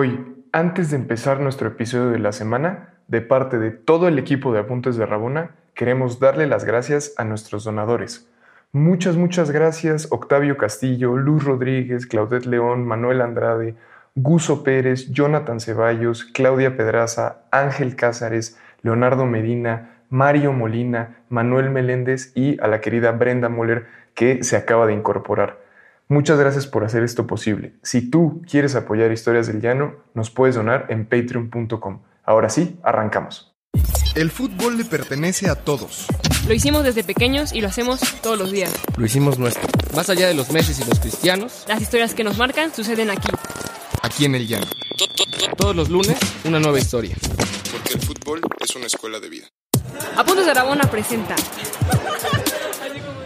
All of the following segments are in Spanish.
Hoy, antes de empezar nuestro episodio de la semana, de parte de todo el equipo de Apuntes de Rabona, queremos darle las gracias a nuestros donadores. Muchas, muchas gracias Octavio Castillo, Luz Rodríguez, Claudette León, Manuel Andrade, Guso Pérez, Jonathan Ceballos, Claudia Pedraza, Ángel Cázares, Leonardo Medina, Mario Molina, Manuel Meléndez y a la querida Brenda Moller que se acaba de incorporar. Muchas gracias por hacer esto posible. Si tú quieres apoyar Historias del Llano, nos puedes donar en patreon.com. Ahora sí, arrancamos. El fútbol le pertenece a todos. Lo hicimos desde pequeños y lo hacemos todos los días. Lo hicimos nuestro. Más allá de los meses y los cristianos, Las historias que nos marcan suceden aquí. Aquí en el llano. todos los lunes, una nueva historia. Porque el fútbol es una escuela de vida. Apuntes de Rabona presenta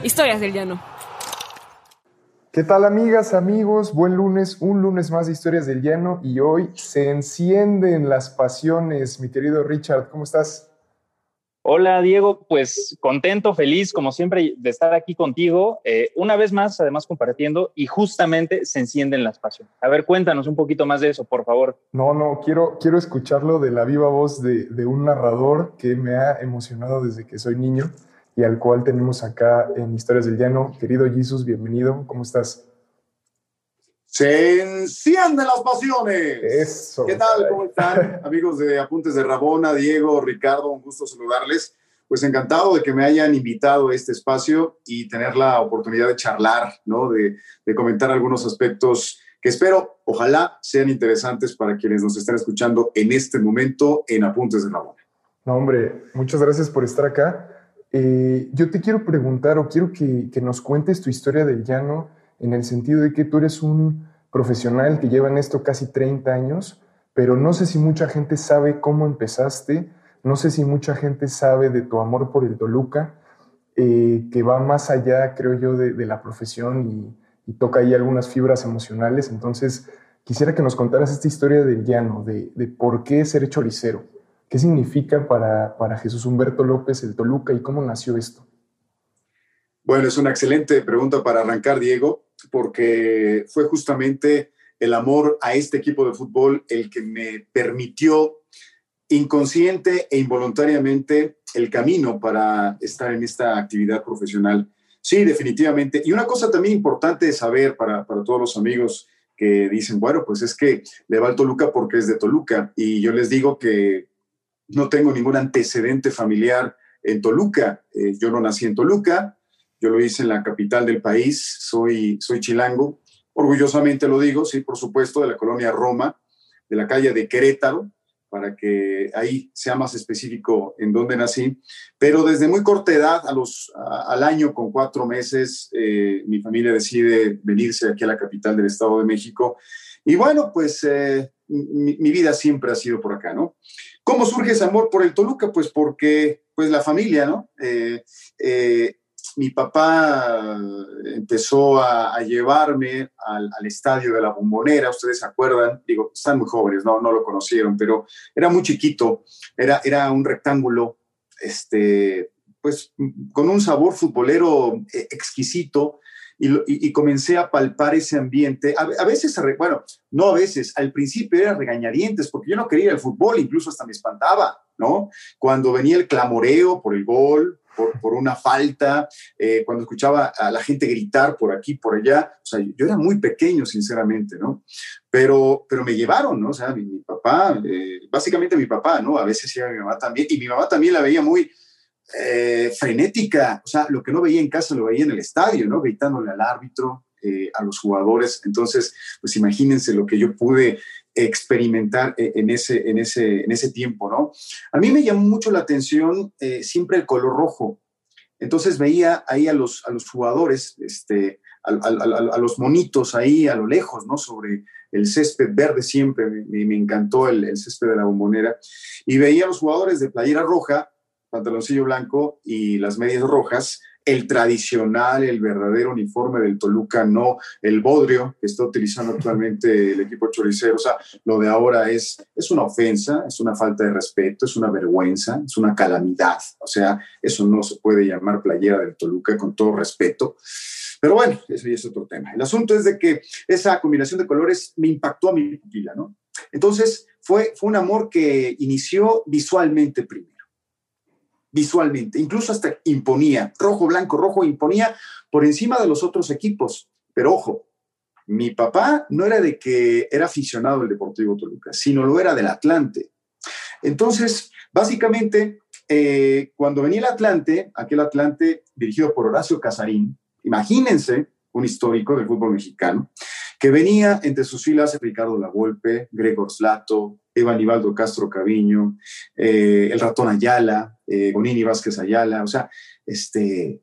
Historias del Llano. ¿Qué tal amigas, amigos? Buen lunes, un lunes más de Historias del Llano y hoy se encienden las pasiones. Mi querido Richard, ¿cómo estás? Hola Diego, pues contento, feliz como siempre de estar aquí contigo, eh, una vez más además compartiendo y justamente se encienden las pasiones. A ver, cuéntanos un poquito más de eso, por favor. No, no, quiero, quiero escucharlo de la viva voz de, de un narrador que me ha emocionado desde que soy niño y al cual tenemos acá en Historias del Llano. Querido Jesus, bienvenido, ¿cómo estás? Se encienden las pasiones. Eso. ¿Qué tal? ¿Cómo están? Amigos de Apuntes de Rabona, Diego, Ricardo, un gusto saludarles. Pues encantado de que me hayan invitado a este espacio y tener la oportunidad de charlar, ¿no? De, de comentar algunos aspectos que espero, ojalá, sean interesantes para quienes nos están escuchando en este momento en Apuntes de Rabona. No, hombre, muchas gracias por estar acá. Eh, yo te quiero preguntar o quiero que, nos cuentes tu historia del llano en el sentido de que tú eres un profesional que lleva en esto casi 30 años, pero no sé si mucha gente sabe cómo empezaste, no sé si mucha gente sabe de tu amor por el Toluca, eh, que va más allá, creo yo, de, la profesión y, y toca ahí algunas fibras emocionales. Entonces, quisiera que nos contaras esta historia del llano, de, de por qué ser choricero. ¿Qué significa para, para Jesús Humberto López el Toluca y cómo nació esto? Bueno, es una excelente pregunta para arrancar, Diego, porque fue justamente el amor a este equipo de fútbol el que me permitió inconsciente e involuntariamente el camino para estar en esta actividad profesional. Sí, definitivamente. Y una cosa también importante de saber para, para todos los amigos que dicen, bueno, pues es que le va al Toluca porque es de Toluca. Y yo les digo que no tengo ningún antecedente familiar en Toluca. Eh, yo no nací en Toluca, yo lo hice en la capital del país, soy, soy chilango, orgullosamente lo digo, sí, por supuesto, de la colonia Roma, de la calle de Querétaro, para que ahí sea más específico en dónde nací. Pero desde muy corta edad, a los, al año con cuatro meses, eh, mi familia decide venirse aquí a la capital del Estado de México. Y bueno, pues eh, mi, vida siempre ha sido por acá, ¿no? ¿Cómo surge ese amor por el Toluca? Pues porque, pues la familia, ¿no? Eh, eh, mi papá empezó a, llevarme al, al, estadio de la bombonera, ustedes se acuerdan, digo, están muy jóvenes, no, no lo conocieron, pero era muy chiquito, era, era un rectángulo, este, pues con un sabor futbolero eh, exquisito, y, y, comencé a palpar ese ambiente. A, a, veces, bueno, no a veces, al principio era regañadientes, porque yo no quería ir al fútbol, incluso hasta me espantaba, ¿no? Cuando venía el clamoreo por el gol, por, por una falta, eh, cuando escuchaba a la gente gritar por aquí, por allá, o sea, yo era muy pequeño, sinceramente, ¿no? Pero, pero me llevaron, ¿no? O sea, mi, mi papá, eh, básicamente mi papá, ¿no? A veces iba mi mamá también, y mi mamá también la veía muy, eh, frenética, o sea, lo que no veía en casa lo veía en el estadio, ¿no? Gritándole al árbitro, eh, a los jugadores. Entonces, pues imagínense lo que yo pude experimentar en ese, en ese, en ese tiempo, ¿no? A mí me llamó mucho la atención eh, siempre el color rojo. Entonces veía ahí a los, a los jugadores, este, a, los monitos ahí a lo lejos, ¿no? Sobre el césped verde siempre, me, me encantó el, el, césped de la bombonera. Y veía a los jugadores de playera roja, pantaloncillo blanco y las medias rojas, el tradicional, el verdadero uniforme del Toluca, no el bodrio que está utilizando actualmente el equipo choricero. O sea, lo de ahora es, es una ofensa, es una falta de respeto, es una vergüenza, es una calamidad. O sea, eso no se puede llamar playera del Toluca con todo respeto. Pero bueno, eso ya es otro tema. El asunto es de que esa combinación de colores me impactó a mi pupila, ¿no? Entonces, fue, fue un amor que inició visualmente primero. Visualmente, incluso hasta imponía, rojo, blanco, rojo, imponía por encima de los otros equipos. Pero ojo, mi papá no era de que era aficionado al Deportivo Toluca, sino lo era del Atlante. Entonces, básicamente, eh, cuando venía el Atlante, aquel Atlante dirigido por Horacio Casarín, imagínense un histórico del fútbol mexicano, que venía entre sus filas Ricardo Lavolpe, Gregor Slato, Evan Ibaldo Castro Caviño, eh, el ratón Ayala, eh, Bonini Vázquez Ayala, o sea, este,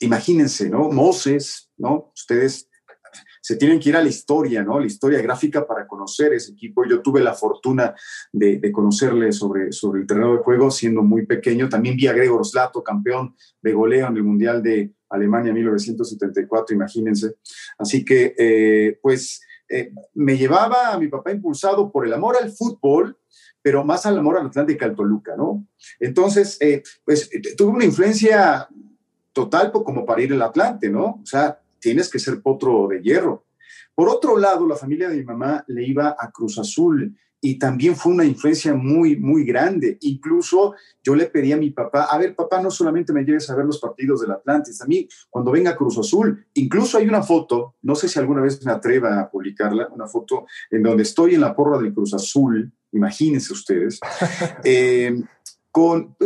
imagínense, ¿no? Moses, ¿no? Ustedes se tienen que ir a la historia, ¿no? La historia gráfica para conocer ese equipo. Yo tuve la fortuna de, conocerle sobre, sobre el terreno de juego siendo muy pequeño. También vi a Gregor Slato, campeón de goleo en el Mundial de Alemania 1974, imagínense. Así que, eh, pues, eh, me llevaba a mi papá impulsado por el amor al fútbol, pero más al amor al Atlántico al Toluca, ¿no? Entonces, eh, pues, tuve una influencia total como para ir al Atlante, ¿no? O sea, tienes que ser potro de hierro. Por otro lado, la familia de mi mamá le iba a Cruz Azul y también fue una influencia muy, muy grande. Incluso yo le pedí a mi papá, a ver, papá, no solamente me lleves a ver los partidos del Atlantis, a mí cuando venga Cruz Azul, incluso hay una foto, no sé si alguna vez me atreva a publicarla, una foto en donde estoy en la porra del Cruz Azul, imagínense ustedes, eh, con,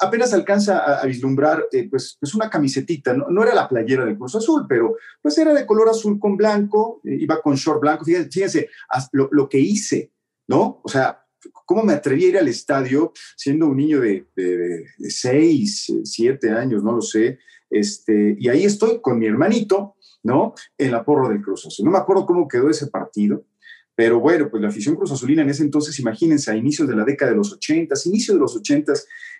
apenas alcanza a, vislumbrar eh, pues, pues, una camisetita, ¿no? era la playera del Cruz Azul, pero pues era de color azul con blanco, eh, iba con short blanco, fíjense, lo, que hice, ¿no? O sea, ¿cómo me atreví a ir al estadio siendo un niño de, de, de seis, siete años, no lo sé, este, y ahí estoy con mi hermanito, ¿no? En la porra del Cruz Azul. No me acuerdo cómo quedó ese partido, pero bueno, pues la afición Cruz Azulina en ese entonces, imagínense, a inicios de la década de los 80, inicios de los 80,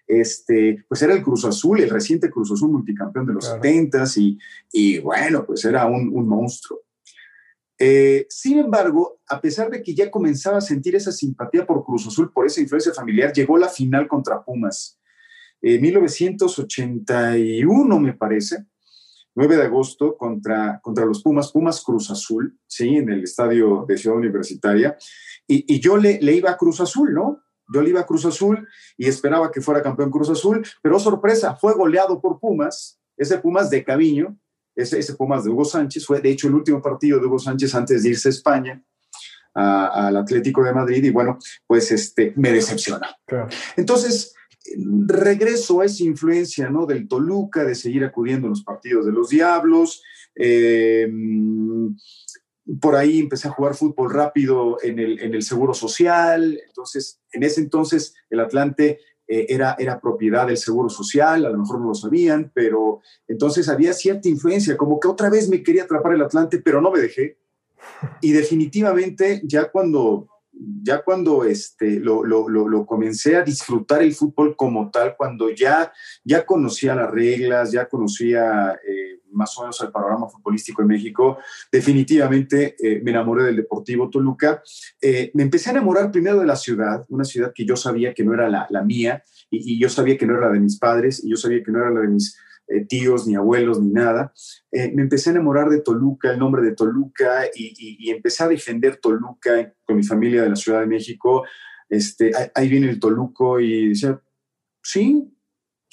este, pues era el Cruz Azul, el reciente Cruz Azul multicampeón de los 70 y, y bueno, pues era un, un monstruo. Eh, sin embargo, a pesar de que ya comenzaba a sentir esa simpatía por Cruz Azul, por esa influencia familiar, llegó la final contra Pumas. En 1981, me parece, 9 de agosto contra, contra los Pumas, Pumas Cruz Azul, ¿sí? En el estadio de Ciudad Universitaria. Y, yo le, le, iba a Cruz Azul, ¿no? Yo le iba a Cruz Azul y esperaba que fuera campeón Cruz Azul, pero sorpresa, fue goleado por Pumas, ese Pumas de Caviño, ese, ese Pumas de Hugo Sánchez, fue de hecho el último partido de Hugo Sánchez antes de irse a España al Atlético de Madrid y bueno, pues este, me decepciona. Entonces, regreso a esa influencia ¿no? del Toluca, de seguir acudiendo a los partidos de los Diablos. Eh, por ahí empecé a jugar fútbol rápido en el, en el Seguro Social. Entonces, en ese entonces el Atlante eh, era, era propiedad del Seguro Social, a lo mejor no lo sabían, pero entonces había cierta influencia, como que otra vez me quería atrapar el Atlante, pero no me dejé. Y definitivamente ya cuando ya cuando este, lo, lo, lo, comencé a disfrutar el fútbol como tal, cuando ya, ya conocía las reglas, ya conocía eh, más o menos el panorama futbolístico en México, definitivamente eh, me enamoré del Deportivo Toluca. Eh, me empecé a enamorar primero de la ciudad, una ciudad que yo sabía que no era la, la mía y, y, yo sabía que no era la de mis padres y yo sabía que no era la de mis eh, tíos, ni abuelos, ni nada. Eh, me empecé a enamorar de Toluca, el nombre de Toluca, y, empecé a defender Toluca con mi familia de la Ciudad de México. Este, ahí viene el Toluco y decía, sí,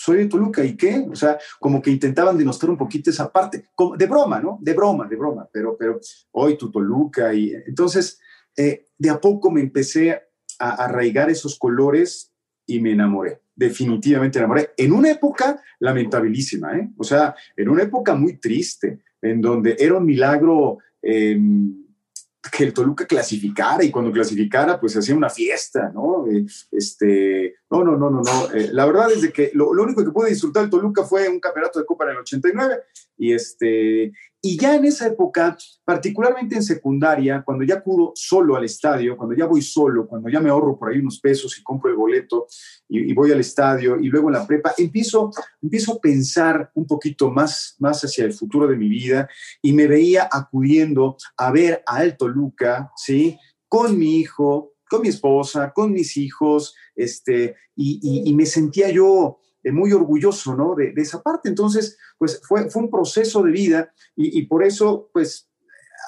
soy de Toluca, ¿y qué? O sea, como que intentaban denostar un poquito esa parte, de broma, ¿no? De broma, de broma, pero, pero hoy tu Toluca, y entonces eh, de a poco me empecé a arraigar esos colores y me enamoré definitivamente enamoré. En una época lamentabilísima, ¿eh? O sea, en una época muy triste, en donde era un milagro em, que el Toluca clasificara y cuando clasificara, pues hacía una fiesta, ¿no? Eh, este, no, no, no, no, no. Eh, la verdad es que lo, lo, único que pude disfrutar el Toluca fue un campeonato de Copa en el 89 y este, y ya en esa época, particularmente en secundaria, cuando ya acudo solo al estadio, cuando ya voy solo, cuando ya me ahorro por ahí unos pesos y compro el boleto y, voy al estadio y luego en la prepa, empiezo, empiezo a pensar un poquito más, más hacia el futuro de mi vida y me veía acudiendo a ver a Alto Luca, ¿sí? Con mi hijo, con mi esposa, con mis hijos, este, y, y me sentía yo eh, muy orgulloso, ¿no? De, esa parte. Entonces, pues fue, fue un proceso de vida y, por eso, pues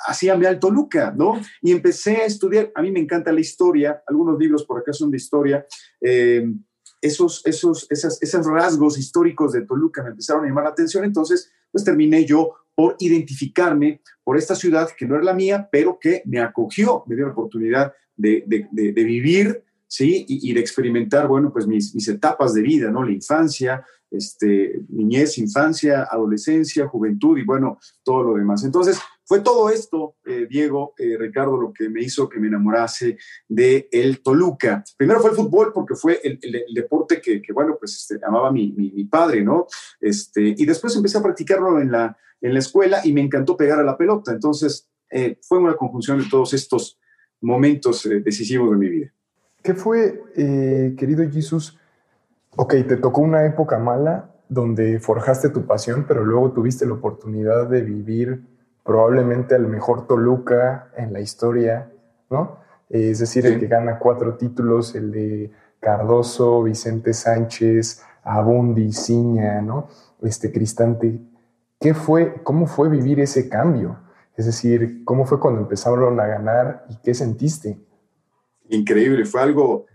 hacíame al Toluca, ¿no? Y empecé a estudiar, a mí me encanta la historia, algunos libros por acá son de historia, eh, esos, esos, esas, esos rasgos históricos de Toluca me empezaron a llamar la atención, entonces pues terminé yo por identificarme por esta ciudad que no era la mía, pero que me acogió, me dio la oportunidad de, de, de, vivir, ¿sí? Y, y, de experimentar, bueno, pues mis, etapas de vida, ¿no? La infancia, este, niñez, infancia, adolescencia, juventud y bueno, todo lo demás. Entonces, fue todo esto, eh, Diego, eh, Ricardo, lo que me hizo que me enamorase de el Toluca. Primero fue el fútbol porque fue el, deporte que, bueno, pues este, amaba mi, mi, padre, ¿no? Este, y después empecé a practicarlo en la, en la escuela y me encantó pegar a la pelota. Entonces, eh, fue una conjunción de todos estos momentos decisivos de mi vida. ¿Qué fue, eh, querido Jesús? Ok, te tocó una época mala donde forjaste tu pasión, pero luego tuviste la oportunidad de vivir probablemente al mejor Toluca en la historia, ¿no? Es decir, sí. el que gana cuatro títulos, el de Cardoso, Vicente Sánchez, Abundi, Ciña, ¿no? Este Cristante. ¿Qué fue, cómo fue vivir ese cambio? Es decir, ¿cómo fue cuando empezaron a ganar y qué sentiste? Increíble, fue algo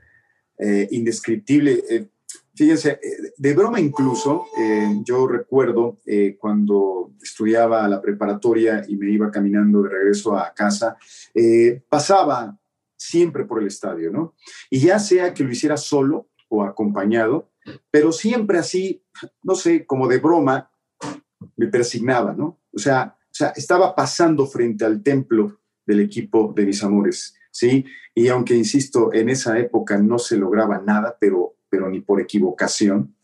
eh, indescriptible. Eh, fíjense, eh, de broma incluso, eh, yo recuerdo cuando estudiaba la preparatoria y me iba caminando de regreso a casa, pasaba siempre por el estadio, ¿no? Y ya sea que lo hiciera solo o acompañado, pero siempre así, no sé, como de broma, me persignaba, ¿no? O sea, o sea, estaba pasando frente al templo del equipo de mis amores, ¿sí? Y aunque, insisto, en esa época no se lograba nada, pero pero ni por equivocación,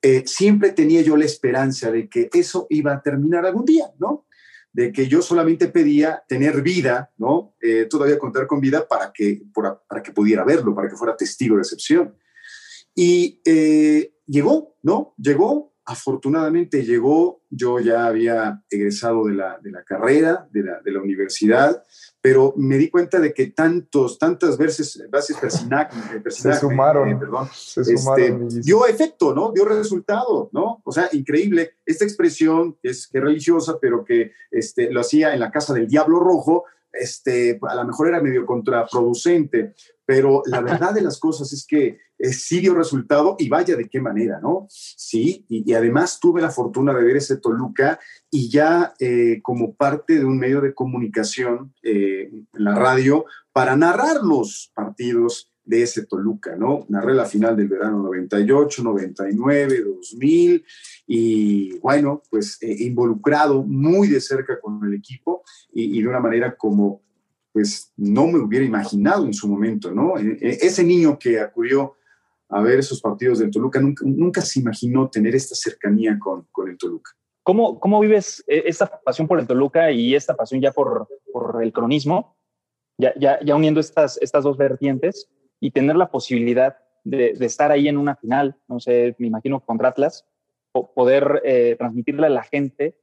eh, siempre tenía yo la esperanza de que eso iba a terminar algún día, ¿no? De que yo solamente pedía tener vida, ¿no? Eh, todavía contar con vida para que, para, para, que pudiera verlo, para que fuera testigo de excepción. Y eh, llegó, ¿no? Llegó, afortunadamente llegó, yo ya había egresado de la, de la carrera, de la, de la universidad, pero me di cuenta de que tantos, tantas veces, bases persinac, se sumaron, eh, perdón, se sumaron este, dio efecto, ¿no? Dio resultado, ¿no? O sea, increíble. Esta expresión es, que es religiosa, pero que este, lo hacía en la casa del Diablo Rojo, este, a lo mejor era medio contraproducente, pero la verdad de las cosas es que eh, sí dio resultado y vaya de qué manera, ¿no? Sí, y, además tuve la fortuna de ver ese Toluca y ya eh, como parte de un medio de comunicación eh, en la radio para narrar los partidos de ese Toluca, ¿no? Narré la final del verano 98, 99, 2000 y bueno, pues eh, involucrado muy de cerca con el equipo y, y, de una manera como pues no me hubiera imaginado en su momento, ¿no? Ese niño que acudió a ver esos partidos del Toluca nunca, se imaginó tener esta cercanía con, con el Toluca. ¿Cómo, ¿Cómo vives esta pasión por el Toluca y esta pasión ya por, por el cronismo? Ya, ya, uniendo estas, estas dos vertientes y tener la posibilidad de, estar ahí en una final, no sé, me imagino contra Atlas, poder eh, transmitirla a la gente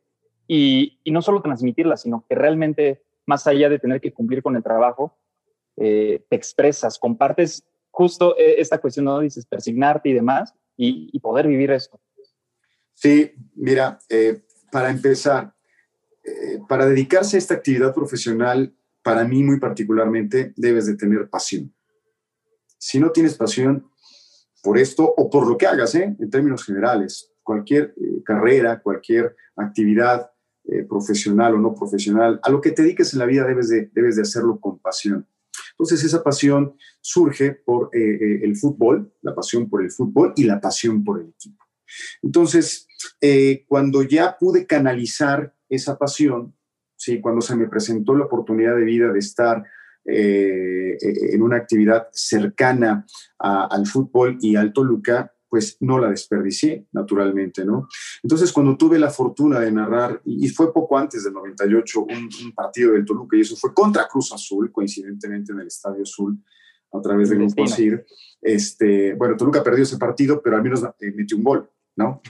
y, y, no solo transmitirla, sino que realmente, más allá de tener que cumplir con el trabajo, eh, te expresas, compartes justo eh, esta cuestión, ¿no? Dices, persignarte y demás, y, poder vivir esto. Sí, mira, eh, para empezar, eh, para dedicarse a esta actividad profesional, para mí muy particularmente, debes de tener pasión si no tienes pasión por esto o por lo que hagas, ¿eh? en términos generales, cualquier carrera, cualquier actividad profesional o no profesional, a lo que te dediques en la vida debes de, debes de hacerlo con pasión. Entonces esa pasión surge por eh, el fútbol, la pasión por el fútbol y la pasión por el equipo. Entonces, eh, cuando ya pude canalizar esa pasión, ¿sí? cuando se me presentó la oportunidad de vida de estar eh, en una actividad cercana al fútbol y al Toluca, pues no la desperdicié, naturalmente, ¿no? Entonces, cuando tuve la fortuna de narrar, y fue poco antes del 98, un, un partido del Toluca, y eso fue contra Cruz Azul, coincidentemente en el Estadio Azul, a través del Grupo ASIR, este, bueno, Toluca perdió ese partido, pero al menos eh, metió un gol, ¿no?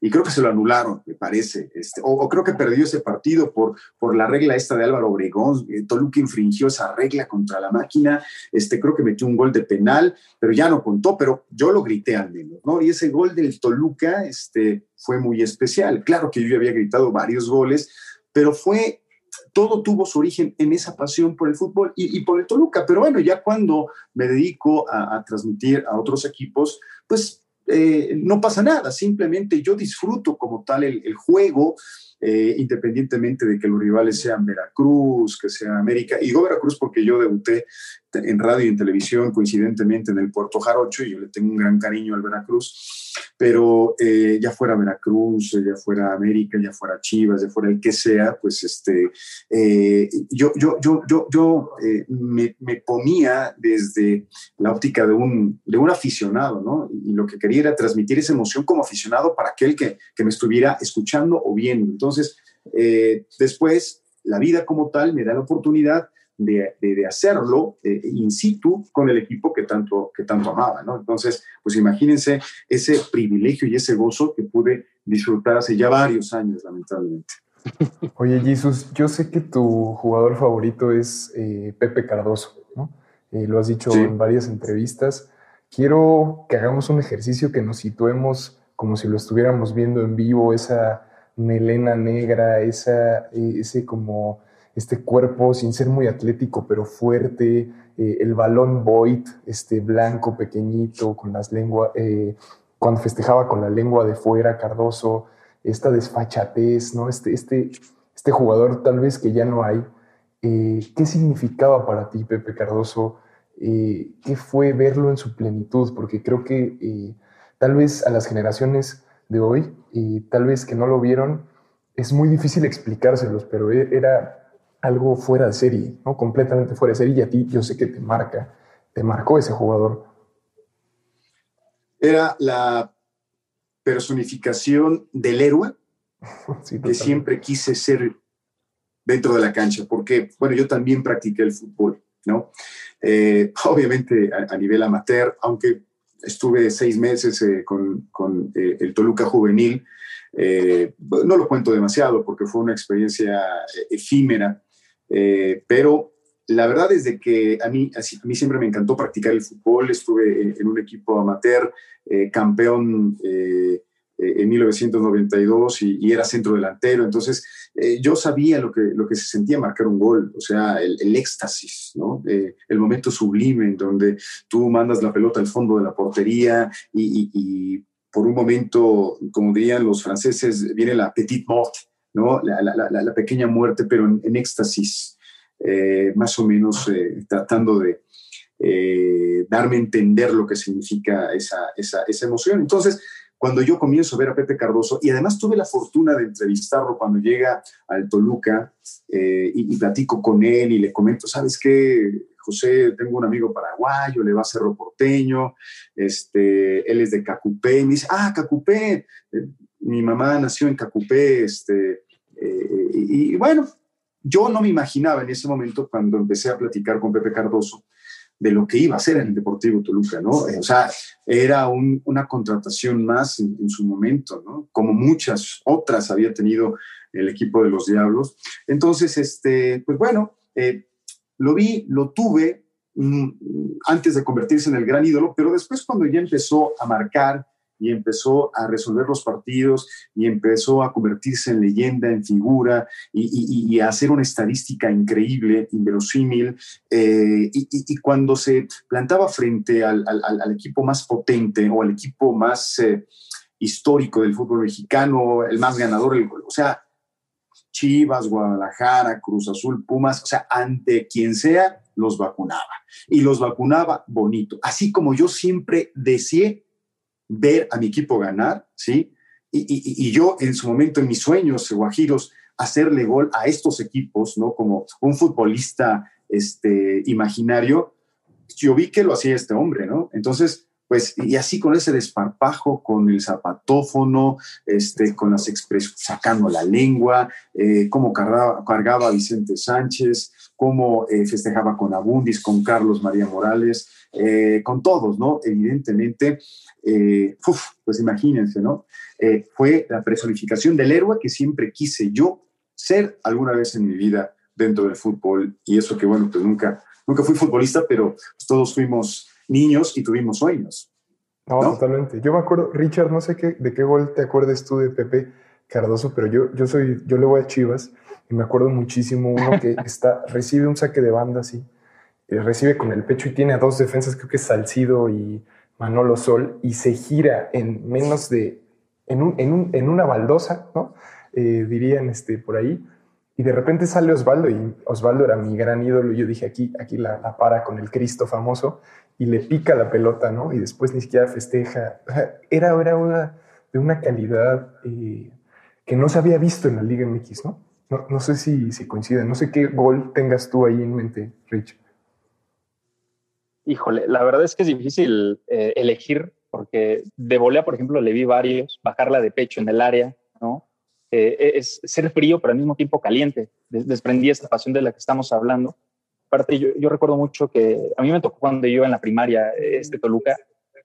Y creo que se lo anularon, me parece, este, o, o, creo que perdió ese partido por, por la regla esta de Álvaro Obregón, eh, Toluca infringió esa regla contra la máquina, este, creo que metió un gol de penal, pero ya no contó, pero yo lo grité al menos, ¿no? Y ese gol del Toluca este, fue muy especial, claro que yo había gritado varios goles, pero fue todo tuvo su origen en esa pasión por el fútbol y, por el Toluca. Pero bueno, ya cuando me dedico a, transmitir a otros equipos, pues eh, no pasa nada, simplemente yo disfruto como tal el, juego, eh, independientemente de que los rivales sean Veracruz, que sea América. Y digo Veracruz porque yo debuté en radio y en televisión coincidentemente en el Puerto Jarocho y yo le tengo un gran cariño al Veracruz pero eh, ya fuera Veracruz, ya fuera América, ya fuera Chivas, ya fuera el que sea, pues este, eh, yo, yo, yo, yo, yo eh, me, me, ponía desde la óptica de un, de un aficionado, ¿no? Y lo que quería era transmitir esa emoción como aficionado para aquel que, que me estuviera escuchando o viendo. Entonces, después, la vida como tal me da la oportunidad de, hacerlo eh, in situ con el equipo que tanto, que tanto amaba, ¿no? Entonces, pues imagínense ese privilegio y ese gozo que pude disfrutar hace ya varios años, lamentablemente. Oye, Jesús, yo sé que tu jugador favorito es eh, Pepe Cardoso, ¿no? Eh, lo has dicho en varias entrevistas. Quiero que hagamos un ejercicio que nos situemos como si lo estuviéramos viendo en vivo, esa melena negra, esa, ese como este cuerpo sin ser muy atlético, pero fuerte, eh, el balón Void, este blanco, pequeñito, con las lenguas, eh, cuando festejaba con la lengua de fuera, Cardoso, esta desfachatez, ¿no? Este, este, este jugador tal vez que ya no hay. Eh, ¿Qué significaba para ti, Pepe Cardoso? ¿Qué fue verlo en su plenitud? Porque creo que tal vez a las generaciones de hoy, tal vez que no lo vieron, es muy difícil explicárselos, pero e, era algo fuera de serie, ¿no? Completamente fuera de serie y a ti yo sé que te marca, te marcó ese jugador. Era la personificación del héroe que siempre quise ser dentro de la cancha, porque, bueno, yo también practiqué el fútbol, ¿no? Eh, obviamente a, nivel amateur, aunque estuve seis meses eh, con, con eh, el Toluca Juvenil, no lo cuento demasiado porque fue una experiencia efímera, eh, pero la verdad es de que a mí, a mí siempre me encantó practicar el fútbol. Estuve en, un equipo amateur, eh, campeón eh, en 1992 y, era centro delantero. Entonces, yo sabía lo que, lo que se sentía marcar un gol, o sea, el, éxtasis, ¿no? el momento sublime en donde tú mandas la pelota al fondo de la portería y, por un momento, como dirían los franceses, viene la petite mort, ¿no? La, pequeña muerte, pero en, éxtasis, eh, más o menos eh, tratando de eh, darme a entender lo que significa esa, esa, emoción. Entonces, cuando yo comienzo a ver a Pepe Cardoso, y además tuve la fortuna de entrevistarlo cuando llega al Toluca y, platico con él y le comento, ¿sabes qué? José, tengo un amigo paraguayo, le va a Cerro Porteño, este, él es de Cacupé, y me dice, ah, Cacupé, mi mamá nació en Cacupé, este, eh, y, bueno, yo no me imaginaba en ese momento cuando empecé a platicar con Pepe Cardoso de lo que iba a hacer en el Deportivo Toluca, ¿no? Eh, o sea, era una contratación más en, su momento, ¿no? Como muchas otras había tenido el equipo de los Diablos. Entonces, este, pues bueno, eh, lo vi, lo tuve mm, antes de convertirse en el gran ídolo, pero después cuando ya empezó a marcar, y empezó a resolver los partidos y empezó a convertirse en leyenda, en figura y, a hacer una estadística increíble, inverosímil. Eh, y, cuando se plantaba frente al, equipo más potente o al equipo más eh, histórico del fútbol mexicano, el más ganador, o sea, Chivas, Guadalajara, Cruz Azul, Pumas, o sea, ante quien sea, los vacunaba. Y los vacunaba bonito. Así como yo siempre deseé ver a mi equipo ganar, ¿sí? Y, yo en su momento, en mis sueños guajiros, hacerle gol a estos equipos, ¿no? Como un futbolista este, imaginario, yo vi que lo hacía este hombre, ¿no? Entonces, pues, y así con ese desparpajo, con el zapatófono, este, con las expresiones, sacando la lengua, eh, cómo cargaba, cargaba, Vicente Sánchez, cómo eh, festejaba con Abundis, con Carlos María Morales, eh, con todos, ¿no? Evidentemente, pues imagínense, ¿no? fue la personificación del héroe que siempre quise yo ser alguna vez en mi vida dentro del fútbol, y eso que, bueno, pues nunca, nunca fui futbolista, pero pues, todos fuimos niños y tuvimos sueños. No, totalmente. Yo me acuerdo, Richard, no sé qué, de qué gol te acuerdes tú de Pepe, Cardoso, pero yo, yo soy, yo le voy a Chivas y me acuerdo muchísimo uno que está, recibe un saque de banda así, eh, recibe con el pecho y tiene a dos defensas, creo que es Salcido y Manolo Sol, y se gira en menos de, en, un, en, un, en una baldosa, ¿no? Eh, dirían este, por ahí, y de repente sale Osvaldo, y Osvaldo era mi gran ídolo, y yo dije, aquí, aquí la, para con el Cristo famoso, y le pica la pelota, ¿no? Y después ni siquiera festeja. Era, era una, de una calidad eh, que no se había visto en la Liga MX, ¿no? No, no sé si, si coinciden, no sé qué gol tengas tú ahí en mente, Rich. Híjole, la verdad es que es difícil eh, elegir, porque de volea, por ejemplo, le vi varios, bajarla de pecho en el área, ¿no? Eh, es ser frío, pero al mismo tiempo caliente. Desprendí esta pasión de la que estamos hablando. Aparte, yo, yo recuerdo mucho que a mí me tocó cuando yo en la primaria, este Toluca,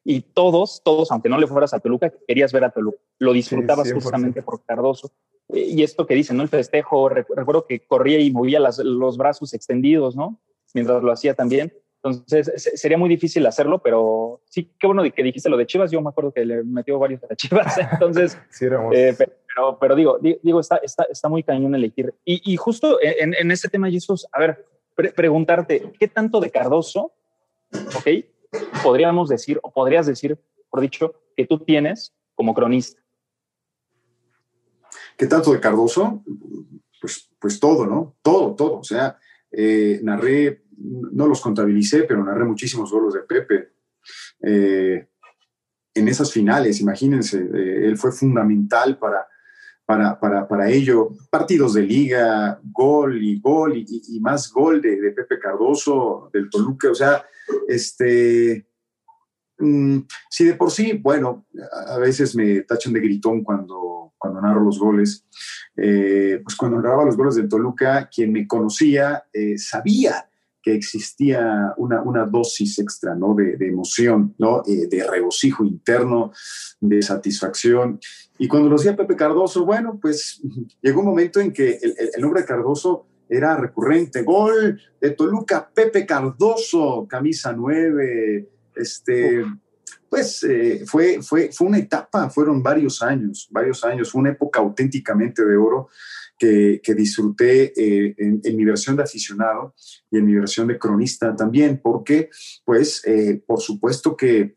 y todos, todos, aunque no le fueras a Toluca, querías ver a Toluca. Lo disfrutabas sí, justamente por Cardoso. Y esto que dicen, ¿no? El festejo, recuerdo que corría y movía las, los brazos extendidos, ¿no? Mientras lo hacía también. Entonces sería muy difícil hacerlo, pero sí, qué bueno que dijiste lo de Chivas. Yo me acuerdo que le metió varios a Chivas. Entonces, sí, eh, pero, pero, digo, digo está, está, está muy cañón elegir. Y, y justo en, en ese tema, Jesús, a ver, pre preguntarte, ¿qué tanto de Cardoso, ok, podríamos decir, o podrías decir, por dicho, que tú tienes como cronista? ¿Qué tanto de Cardoso? Pues, pues todo, ¿no? Todo, todo. O sea, eh, narré, no los contabilicé, pero narré muchísimos goles de Pepe. Eh, en esas finales, imagínense, eh, él fue fundamental para, para, para, para, ello. Partidos de liga, gol y gol y, más gol de, de, Pepe Cardoso, del Toluca. O sea, este, mmm, si de por sí, bueno, a veces me tachan de gritón cuando, cuando narro los goles. Eh, pues cuando narraba los goles del Toluca, quien me conocía sabía que existía una, una, dosis extra ¿no? de, de emoción, ¿no? Eh, de regocijo interno, de satisfacción. Y cuando lo hacía Pepe Cardoso, bueno, pues llegó un momento en que el, el, el nombre de Cardoso era recurrente. Gol de Toluca, Pepe Cardoso, camisa 9. Este, pues eh, fue, fue, fue una etapa, fueron varios años, varios años, fue una época auténticamente de oro que, disfruté eh, en, mi versión de aficionado y en mi versión de cronista también, porque, pues, eh, por supuesto que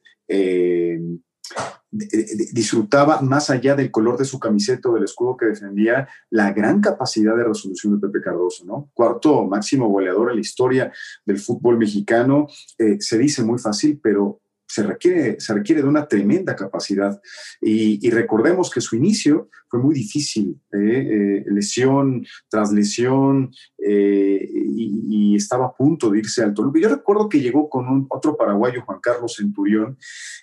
disfrutaba más allá del color de su camiseta o del escudo que defendía la gran capacidad de resolución de Pepe Cardoso, ¿no? Cuarto máximo goleador en la historia del fútbol mexicano, eh, se dice muy fácil, pero se requiere, se requiere de una tremenda capacidad. Y, recordemos que su inicio fue muy difícil, ¿eh? Eh, lesión tras lesión, eh, y, estaba a punto de irse al Toluca. Yo recuerdo que llegó con otro paraguayo, Juan Carlos Centurión,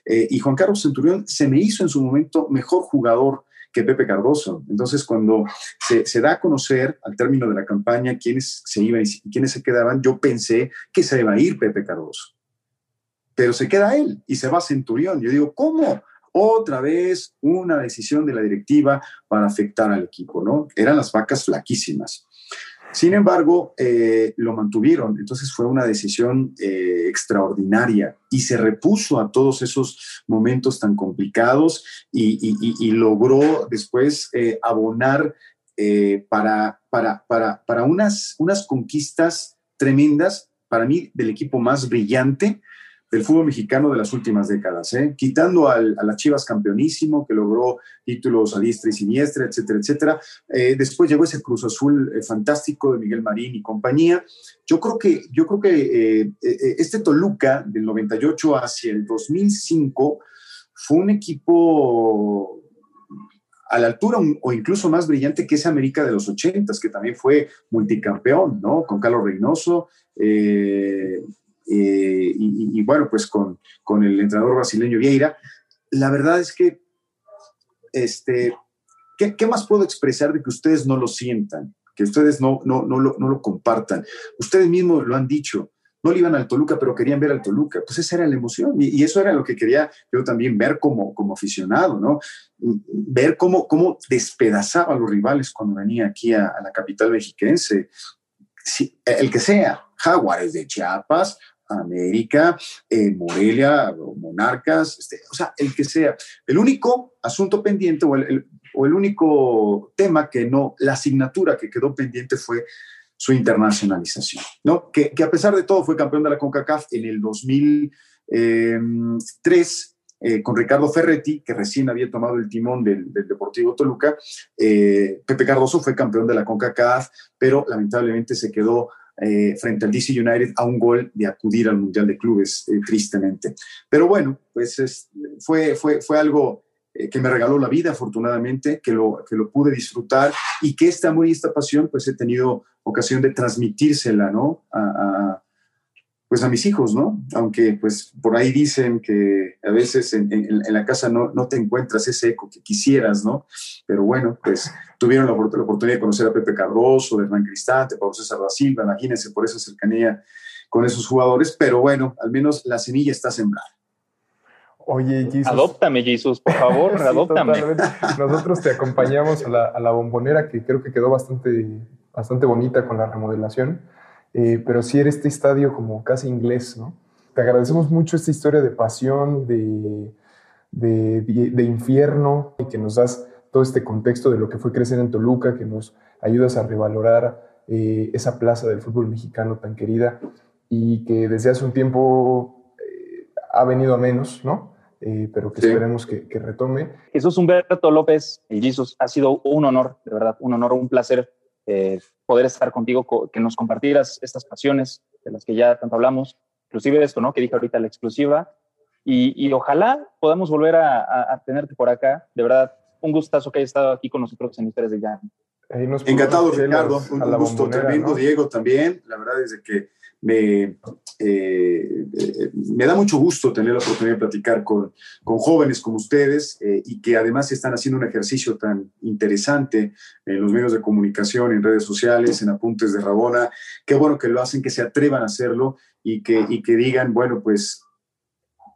y Juan Carlos Centurión se me hizo en su momento mejor jugador que Pepe Cardoso. Entonces, cuando se, se, da a conocer al término de la campaña quiénes se iban y quiénes se quedaban, yo pensé que se iba a ir Pepe Cardoso pero se queda él y se va Centurión. Yo digo, ¿cómo? Otra vez una decisión de la directiva para afectar al equipo, ¿no? Eran las vacas flaquísimas. Sin embargo, eh, lo mantuvieron, entonces fue una decisión eh, extraordinaria y se repuso a todos esos momentos tan complicados y, logró después eh, abonar para, para, para, para unas, unas conquistas tremendas, para mí, del equipo más brillante del fútbol mexicano de las últimas décadas, ¿eh? quitando al, a las Chivas campeonísimo, que logró títulos a diestra y siniestra, etcétera, etcétera. Eh, después llegó ese Cruz Azul eh, fantástico de Miguel Marín y compañía. Yo creo que, yo creo que eh, este Toluca del 98 hacia el 2005 fue un equipo a la altura o incluso más brillante que ese América de los 80, que también fue multicampeón, ¿no? Con Carlos Reynoso, eh, y, y, bueno, pues con, con, el entrenador brasileño Vieira. La verdad es que, este, ¿qué, ¿qué, más puedo expresar de que ustedes no lo sientan? Que ustedes no, no, no, lo, no lo compartan. Ustedes mismos lo han dicho, no le iban al Toluca, pero querían ver al Toluca. Pues esa era la emoción y, y, eso era lo que quería yo también ver como, como aficionado, ¿no? Ver cómo, cómo despedazaba a los rivales cuando venía aquí a, a la capital mexiquense. El que sea, Jaguares de Chiapas, América, eh, Morelia, Monarcas, este, o sea, el que sea. El único asunto pendiente o el, único tema que no, la asignatura que quedó pendiente fue su internacionalización, ¿no? Que, a pesar de todo fue campeón de la CONCACAF en el 2003 eh, con Ricardo Ferretti, que recién había tomado el timón del, del Deportivo Toluca. Eh, Pepe Cardoso fue campeón de la CONCACAF, pero lamentablemente se quedó eh, frente al DC United a un gol de acudir al Mundial de Clubes, eh, tristemente. Pero bueno, pues es, fue, fue, fue algo eh, que me regaló la vida, afortunadamente, que lo, que lo pude disfrutar y que este amor y esta pasión, pues he tenido ocasión de transmitírsela, ¿no? A, pues a mis hijos, ¿no? Aunque pues por ahí dicen que a veces en, en, en, la casa no, no te encuentras ese eco que quisieras, ¿no? Pero bueno, pues tuvieron la, la oportunidad de conocer a Pepe Cardoso, de Hernán Cristante, Pablo César da Silva, imagínense por esa cercanía con esos jugadores, pero bueno, al menos la semilla está sembrada. Oye, Jesus. Adóptame, Jesus, por favor, sí, adóptame. Totalmente. Nosotros te acompañamos a la, a la, bombonera, que creo que quedó bastante, bastante bonita con la remodelación, eh, pero sí era este estadio como casi inglés, ¿no? Te agradecemos mucho esta historia de pasión, de, de, de, de infierno, y que nos das todo este contexto de lo que fue crecer en Toluca, que nos ayudas a revalorar eh, esa plaza del fútbol mexicano tan querida y que desde hace un tiempo eh, ha venido a menos, ¿no? Eh, pero que sí. esperemos que, que, retome. Jesús Humberto López, el Jesus, ha sido un honor, de verdad, un honor, un placer eh, poder estar contigo, que nos compartieras estas pasiones de las que ya tanto hablamos, inclusive esto, ¿no? Que dije ahorita la exclusiva. Y, y ojalá podamos volver a, a, a, tenerte por acá. De verdad, un gustazo que hayas estado aquí con nosotros en Historias de Jan. Encantado, Ricardo. Un gusto tremendo, ¿no? Diego, también. La verdad es que me, eh, me da mucho gusto tener la oportunidad de platicar con, con jóvenes como ustedes eh, y que además están haciendo un ejercicio tan interesante en los medios de comunicación, en redes sociales, en apuntes de Rabona. Qué bueno que lo hacen, que se atrevan a hacerlo y que, y que digan, bueno, pues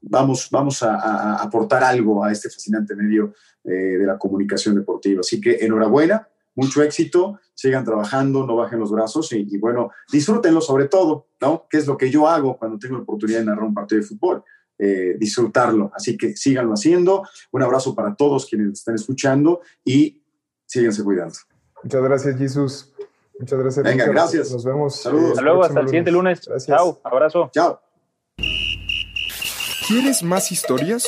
vamos, vamos a, aportar algo a este fascinante medio eh, de la comunicación deportiva. Así que enhorabuena, mucho éxito, sigan trabajando, no bajen los brazos y, y, bueno, disfrútenlo sobre todo, ¿no? Que es lo que yo hago cuando tengo la oportunidad de narrar un partido de fútbol, eh, disfrutarlo. Así que síganlo haciendo. Un abrazo para todos quienes están escuchando y síganse cuidando. Muchas gracias, Jesús. Muchas gracias. Venga, Richard. gracias. Nos vemos. Saludos. Hasta luego, hasta el siguiente lunes. Gracias. Chao, abrazo. Chao. ¿Quieres más historias?